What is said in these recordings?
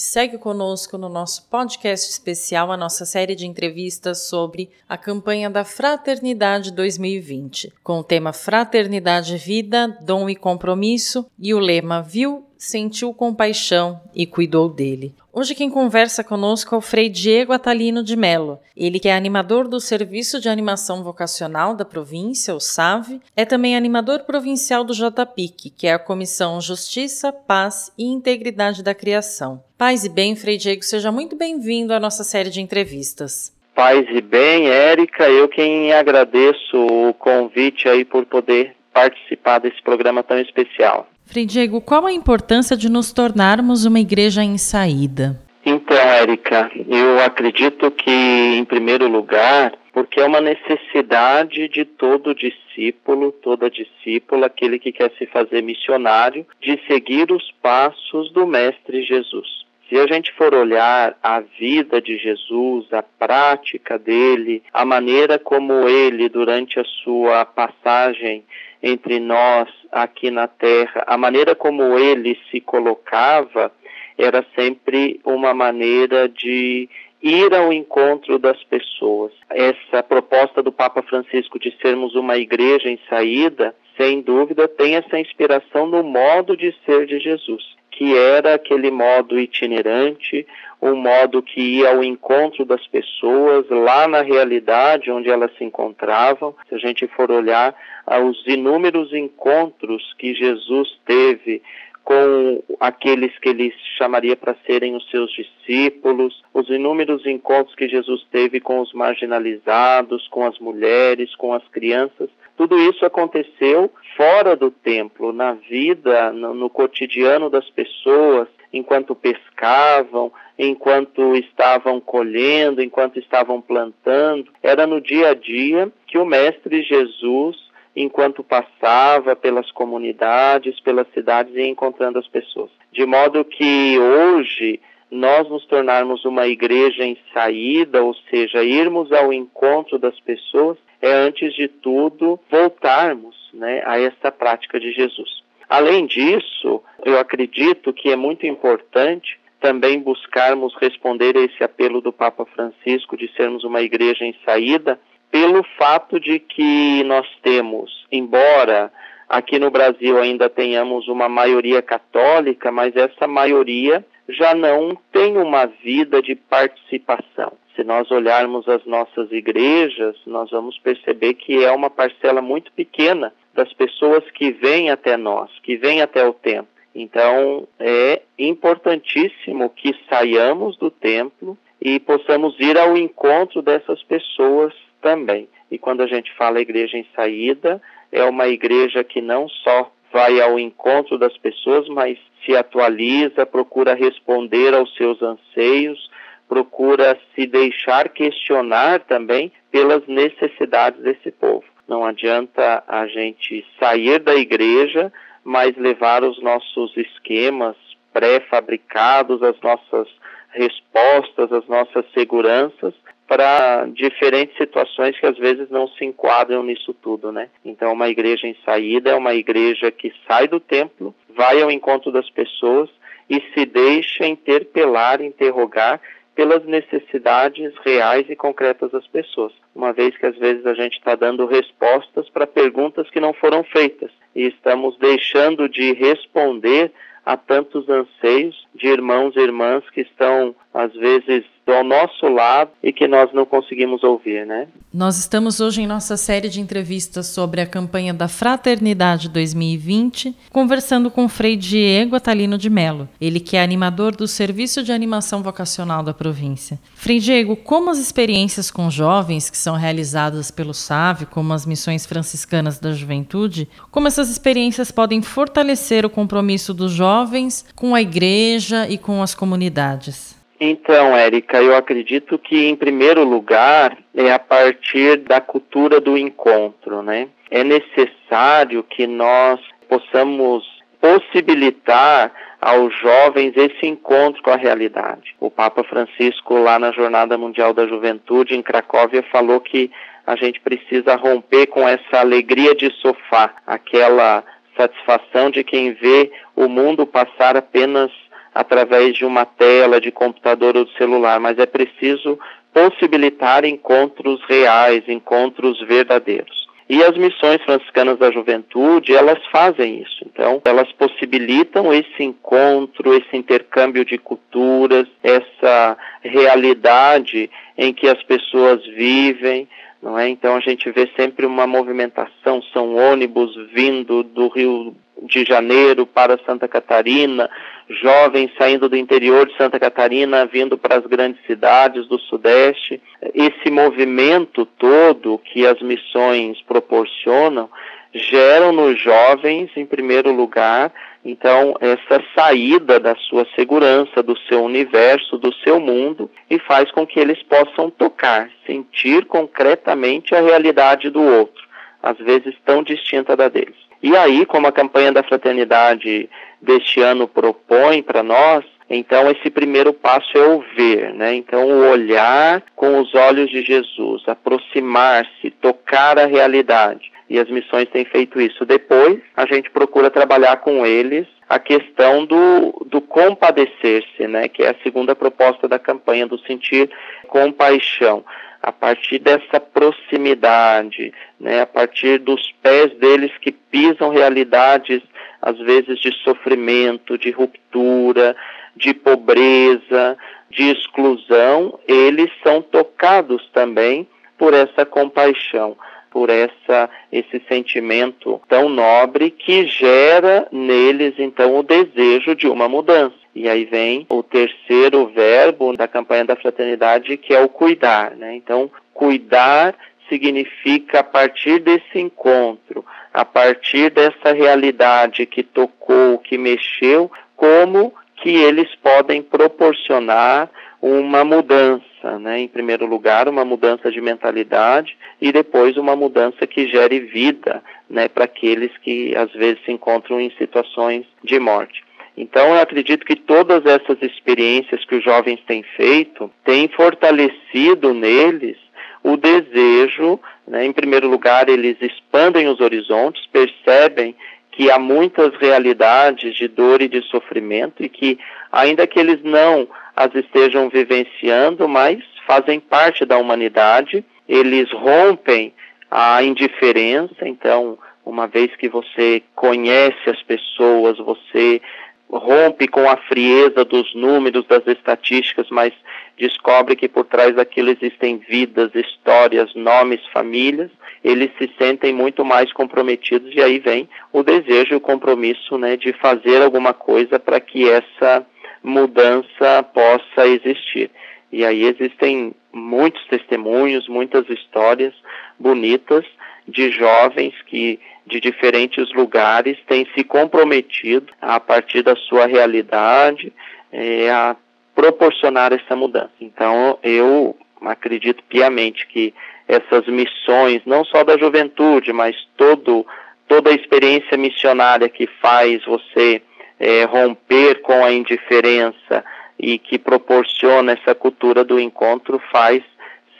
que segue conosco no nosso podcast especial, a nossa série de entrevistas sobre a campanha da Fraternidade 2020, com o tema Fraternidade Vida, Dom e Compromisso e o lema Viu, Sentiu Compaixão e Cuidou dele. Hoje quem conversa conosco é o Frei Diego Atalino de Melo. Ele que é animador do Serviço de Animação Vocacional da província, o SAV, é também animador provincial do JPIC, que é a Comissão Justiça, Paz e Integridade da Criação. Paz e bem, Frei Diego, seja muito bem-vindo à nossa série de entrevistas. Paz e bem, Érica, eu quem agradeço o convite aí por poder participar desse programa tão especial. Frei Diego, qual a importância de nos tornarmos uma igreja em saída? Então, Érica, eu acredito que, em primeiro lugar, porque é uma necessidade de todo discípulo, toda discípula, aquele que quer se fazer missionário, de seguir os passos do Mestre Jesus. Se a gente for olhar a vida de Jesus, a prática dele, a maneira como ele, durante a sua passagem entre nós aqui na Terra, a maneira como ele se colocava era sempre uma maneira de ir ao encontro das pessoas. Essa proposta do Papa Francisco de sermos uma igreja em saída, sem dúvida, tem essa inspiração no modo de ser de Jesus, que era aquele modo itinerante, um modo que ia ao encontro das pessoas lá na realidade onde elas se encontravam. Se a gente for olhar aos inúmeros encontros que Jesus teve com aqueles que ele chamaria para serem os seus discípulos, os inúmeros encontros que Jesus teve com os marginalizados, com as mulheres, com as crianças, tudo isso aconteceu fora do templo, na vida, no, no cotidiano das pessoas, enquanto pescavam, enquanto estavam colhendo, enquanto estavam plantando. Era no dia a dia que o Mestre Jesus, enquanto passava pelas comunidades, pelas cidades e encontrando as pessoas. De modo que hoje nós nos tornarmos uma igreja em saída, ou seja, irmos ao encontro das pessoas, é antes de tudo voltarmos né, a essa prática de Jesus. Além disso, eu acredito que é muito importante também buscarmos responder a esse apelo do Papa Francisco de sermos uma igreja em saída, pelo fato de que nós temos, embora aqui no Brasil ainda tenhamos uma maioria católica, mas essa maioria já não tem uma vida de participação. Se nós olharmos as nossas igrejas, nós vamos perceber que é uma parcela muito pequena das pessoas que vêm até nós, que vêm até o templo. Então, é importantíssimo que saiamos do templo e possamos ir ao encontro dessas pessoas também. E quando a gente fala igreja em saída, é uma igreja que não só vai ao encontro das pessoas, mas se atualiza, procura responder aos seus anseios, procura se deixar questionar também pelas necessidades desse povo. Não adianta a gente sair da igreja, mas levar os nossos esquemas pré-fabricados, as nossas respostas, as nossas seguranças para diferentes situações que às vezes não se enquadram nisso tudo, né? Então, uma igreja em saída é uma igreja que sai do templo, vai ao encontro das pessoas e se deixa interpelar, interrogar pelas necessidades reais e concretas das pessoas, uma vez que às vezes a gente está dando respostas para perguntas que não foram feitas e estamos deixando de responder a tantos anseios de irmãos e irmãs que estão às vezes ao nosso lado e que nós não conseguimos ouvir, né? Nós estamos hoje em nossa série de entrevistas sobre a campanha da Fraternidade 2020, conversando com o Frei Diego Atalino de Melo, ele que é animador do Serviço de Animação Vocacional da província. Frei Diego, como as experiências com jovens que são realizadas pelo SAV, como as missões franciscanas da juventude, como essas experiências podem fortalecer o compromisso dos jovens com a igreja e com as comunidades? Então, Érica, eu acredito que, em primeiro lugar, é a partir da cultura do encontro, né? É necessário que nós possamos possibilitar aos jovens esse encontro com a realidade. O Papa Francisco, lá na Jornada Mundial da Juventude, em Cracóvia, falou que a gente precisa romper com essa alegria de sofá, aquela satisfação de quem vê o mundo passar apenas através de uma tela de computador ou de celular, mas é preciso possibilitar encontros reais, encontros verdadeiros. E as missões franciscanas da juventude, elas fazem isso. Então, elas possibilitam esse encontro, esse intercâmbio de culturas, essa realidade em que as pessoas vivem, não é? Então a gente vê sempre uma movimentação, são ônibus vindo do Rio de Janeiro para Santa Catarina, jovens saindo do interior de Santa Catarina vindo para as grandes cidades do Sudeste. Esse movimento todo que as missões proporcionam geram nos jovens, em primeiro lugar, então, essa saída da sua segurança, do seu universo, do seu mundo, e faz com que eles possam tocar, sentir concretamente a realidade do outro, às vezes tão distinta da deles. E aí, como a campanha da fraternidade deste ano propõe para nós, então esse primeiro passo é o ver, né? Então o olhar com os olhos de Jesus, aproximar-se, tocar a realidade. E as missões têm feito isso. Depois, a gente procura trabalhar com eles a questão do, do compadecer-se, né? Que é a segunda proposta da campanha, do sentir compaixão a partir dessa proximidade, né, a partir dos pés deles que pisam realidades, às vezes de sofrimento, de ruptura, de pobreza, de exclusão, eles são tocados também por essa compaixão, por essa esse sentimento tão nobre que gera neles então o desejo de uma mudança. E aí vem o terceiro verbo da campanha da fraternidade, que é o cuidar. Né? Então, cuidar significa a partir desse encontro, a partir dessa realidade que tocou, que mexeu, como que eles podem proporcionar uma mudança, né? Em primeiro lugar, uma mudança de mentalidade e depois uma mudança que gere vida, né, para aqueles que às vezes se encontram em situações de morte. Então, eu acredito que todas essas experiências que os jovens têm feito têm fortalecido neles o desejo, né, em primeiro lugar, eles expandem os horizontes, percebem que há muitas realidades de dor e de sofrimento e que, ainda que eles não as estejam vivenciando, mas fazem parte da humanidade, eles rompem a indiferença, então, uma vez que você conhece as pessoas, você rompe com a frieza dos números, das estatísticas, mas descobre que por trás daquilo existem vidas, histórias, nomes, famílias, eles se sentem muito mais comprometidos e aí vem o desejo e o compromisso né, de fazer alguma coisa para que essa mudança possa existir. E aí existem muitos testemunhos, muitas histórias bonitas de jovens que de diferentes lugares têm se comprometido a partir da sua realidade é, a proporcionar essa mudança. Então eu acredito piamente que essas missões, não só da juventude, mas todo, toda a experiência missionária que faz você é, romper com a indiferença e que proporciona essa cultura do encontro, faz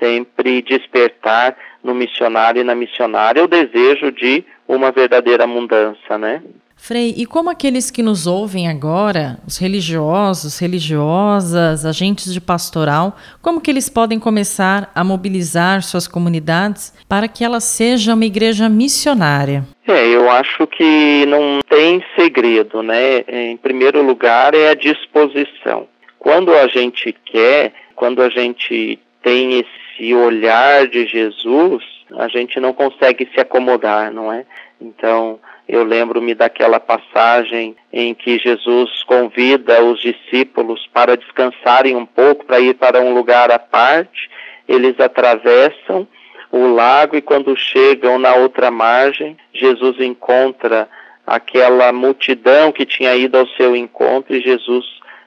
sempre despertar no missionário e na missionária o desejo de uma verdadeira mudança, né? Frei, e como aqueles que nos ouvem agora, os religiosos, religiosas, agentes de pastoral, como que eles podem começar a mobilizar suas comunidades para que ela seja uma igreja missionária? É, eu acho que não tem segredo, né? Em primeiro lugar é a disposição. Quando a gente quer, quando a gente tem esse olhar de Jesus, a gente não consegue se acomodar, não é? Então, eu lembro-me daquela passagem em que Jesus convida os discípulos para descansarem um pouco, para ir para um lugar à parte. Eles atravessam o lago e quando chegam na outra margem, Jesus encontra aquela multidão que tinha ido ao seu encontro e Jesus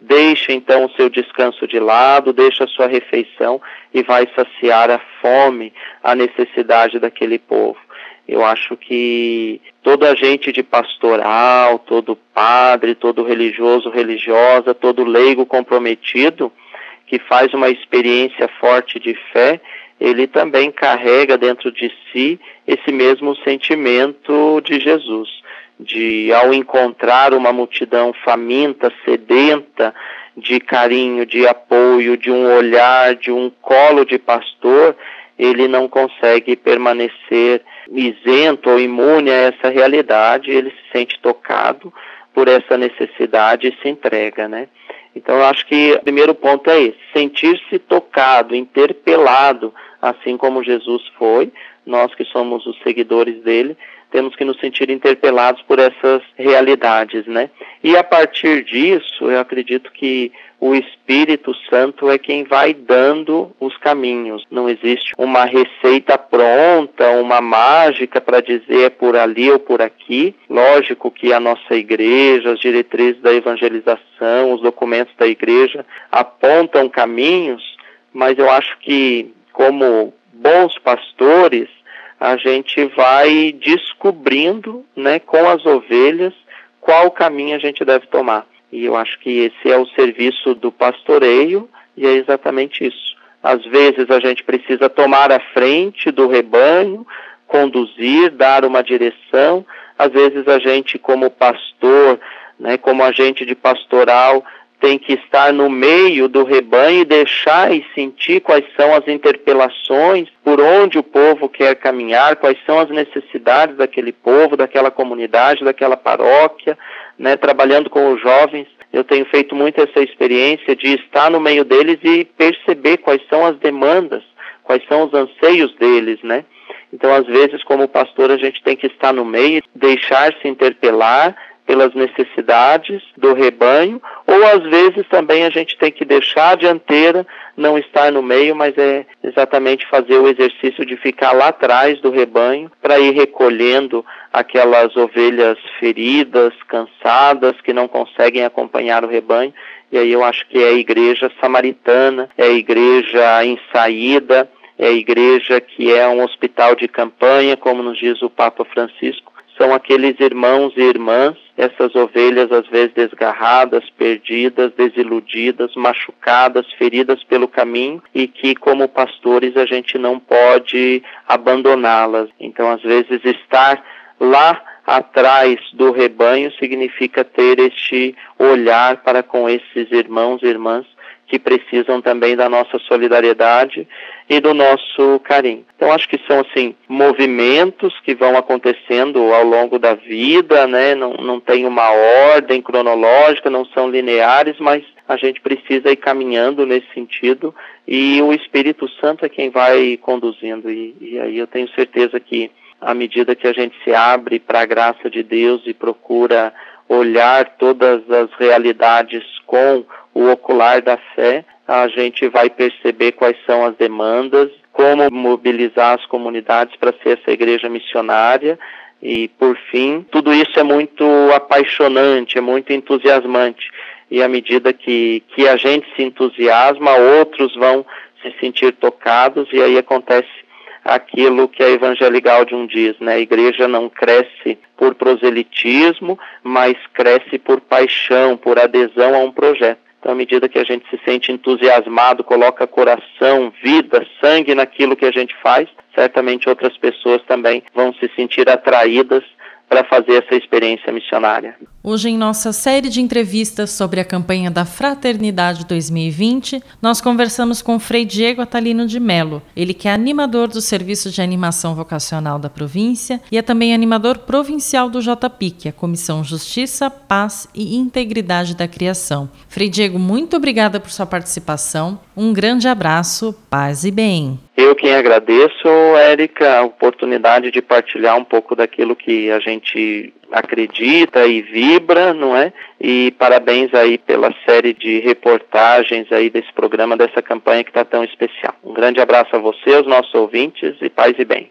deixa então o seu descanso de lado, deixa a sua refeição e vai saciar a fome, a necessidade daquele povo. Eu acho que toda a gente de pastoral, todo padre, todo religioso, religiosa, todo leigo comprometido, que faz uma experiência forte de fé, ele também carrega dentro de si esse mesmo sentimento de Jesus, de ao encontrar uma multidão faminta, sedenta de carinho, de apoio, de um olhar, de um colo de pastor, ele não consegue permanecer isento ou imune a essa realidade, ele se sente tocado por essa necessidade e se entrega, né? Então eu acho que o primeiro ponto é esse, sentir-se tocado, interpelado, assim como Jesus foi, nós que somos os seguidores dele, temos que nos sentir interpelados por essas realidades, né? E a partir disso, eu acredito que o Espírito Santo é quem vai dando os caminhos. Não existe uma receita pronta, uma mágica para dizer é por ali ou por aqui. Lógico que a nossa igreja, as diretrizes da evangelização, os documentos da igreja apontam caminhos, mas eu acho que como bons pastores, a gente vai descobrindo, né, com as ovelhas, qual caminho a gente deve tomar. E eu acho que esse é o serviço do pastoreio e é exatamente isso. Às vezes a gente precisa tomar a frente do rebanho, conduzir, dar uma direção. Às vezes a gente, como pastor, né, como agente de pastoral, tem que estar no meio do rebanho e deixar e sentir quais são as interpelações, por onde o povo quer caminhar, quais são as necessidades daquele povo, daquela comunidade, daquela paróquia, né, trabalhando com os jovens. Eu tenho feito muito essa experiência de estar no meio deles e perceber quais são as demandas, quais são os anseios deles, né? Então, às vezes, como pastor, a gente tem que estar no meio, deixar-se interpelar, pelas necessidades do rebanho, ou às vezes também a gente tem que deixar a dianteira, não estar no meio, mas é exatamente fazer o exercício de ficar lá atrás do rebanho para ir recolhendo aquelas ovelhas feridas, cansadas, que não conseguem acompanhar o rebanho. E aí eu acho que é a igreja samaritana, é a igreja em saída, é a igreja que é um hospital de campanha, como nos diz o Papa Francisco, são aqueles irmãos e irmãs, essas ovelhas às vezes desgarradas, perdidas, desiludidas, machucadas, feridas pelo caminho e que como pastores a gente não pode abandoná-las. Então às vezes estar lá atrás do rebanho significa ter este olhar para com esses irmãos e irmãs que precisam também da nossa solidariedade e do nosso carinho. Então acho que são assim movimentos que vão acontecendo ao longo da vida, né? Não, não tem uma ordem cronológica, não são lineares, mas a gente precisa ir caminhando nesse sentido e o Espírito Santo é quem vai conduzindo e, e aí eu tenho certeza que à medida que a gente se abre para a graça de Deus e procura olhar todas as realidades com o ocular da fé, a gente vai perceber quais são as demandas, como mobilizar as comunidades para ser essa igreja missionária e, por fim, tudo isso é muito apaixonante, é muito entusiasmante. E à medida que, que a gente se entusiasma, outros vão se sentir tocados e aí acontece aquilo que a Evangelii Gaudium diz, né? A igreja não cresce por proselitismo, mas cresce por paixão, por adesão a um projeto. Então, à medida que a gente se sente entusiasmado, coloca coração, vida, sangue naquilo que a gente faz, certamente outras pessoas também vão se sentir atraídas para fazer essa experiência missionária. Hoje, em nossa série de entrevistas sobre a campanha da Fraternidade 2020, nós conversamos com Frei Diego Atalino de Melo, ele que é animador do Serviço de Animação Vocacional da província e é também animador provincial do JPIC, a Comissão Justiça, Paz e Integridade da Criação. Frei Diego, muito obrigada por sua participação. Um grande abraço, paz e bem. Eu quem agradeço, Érica, a oportunidade de partilhar um pouco daquilo que a gente acredita e vibra, não é? E parabéns aí pela série de reportagens aí desse programa, dessa campanha que está tão especial. Um grande abraço a você, aos nossos ouvintes e paz e bem.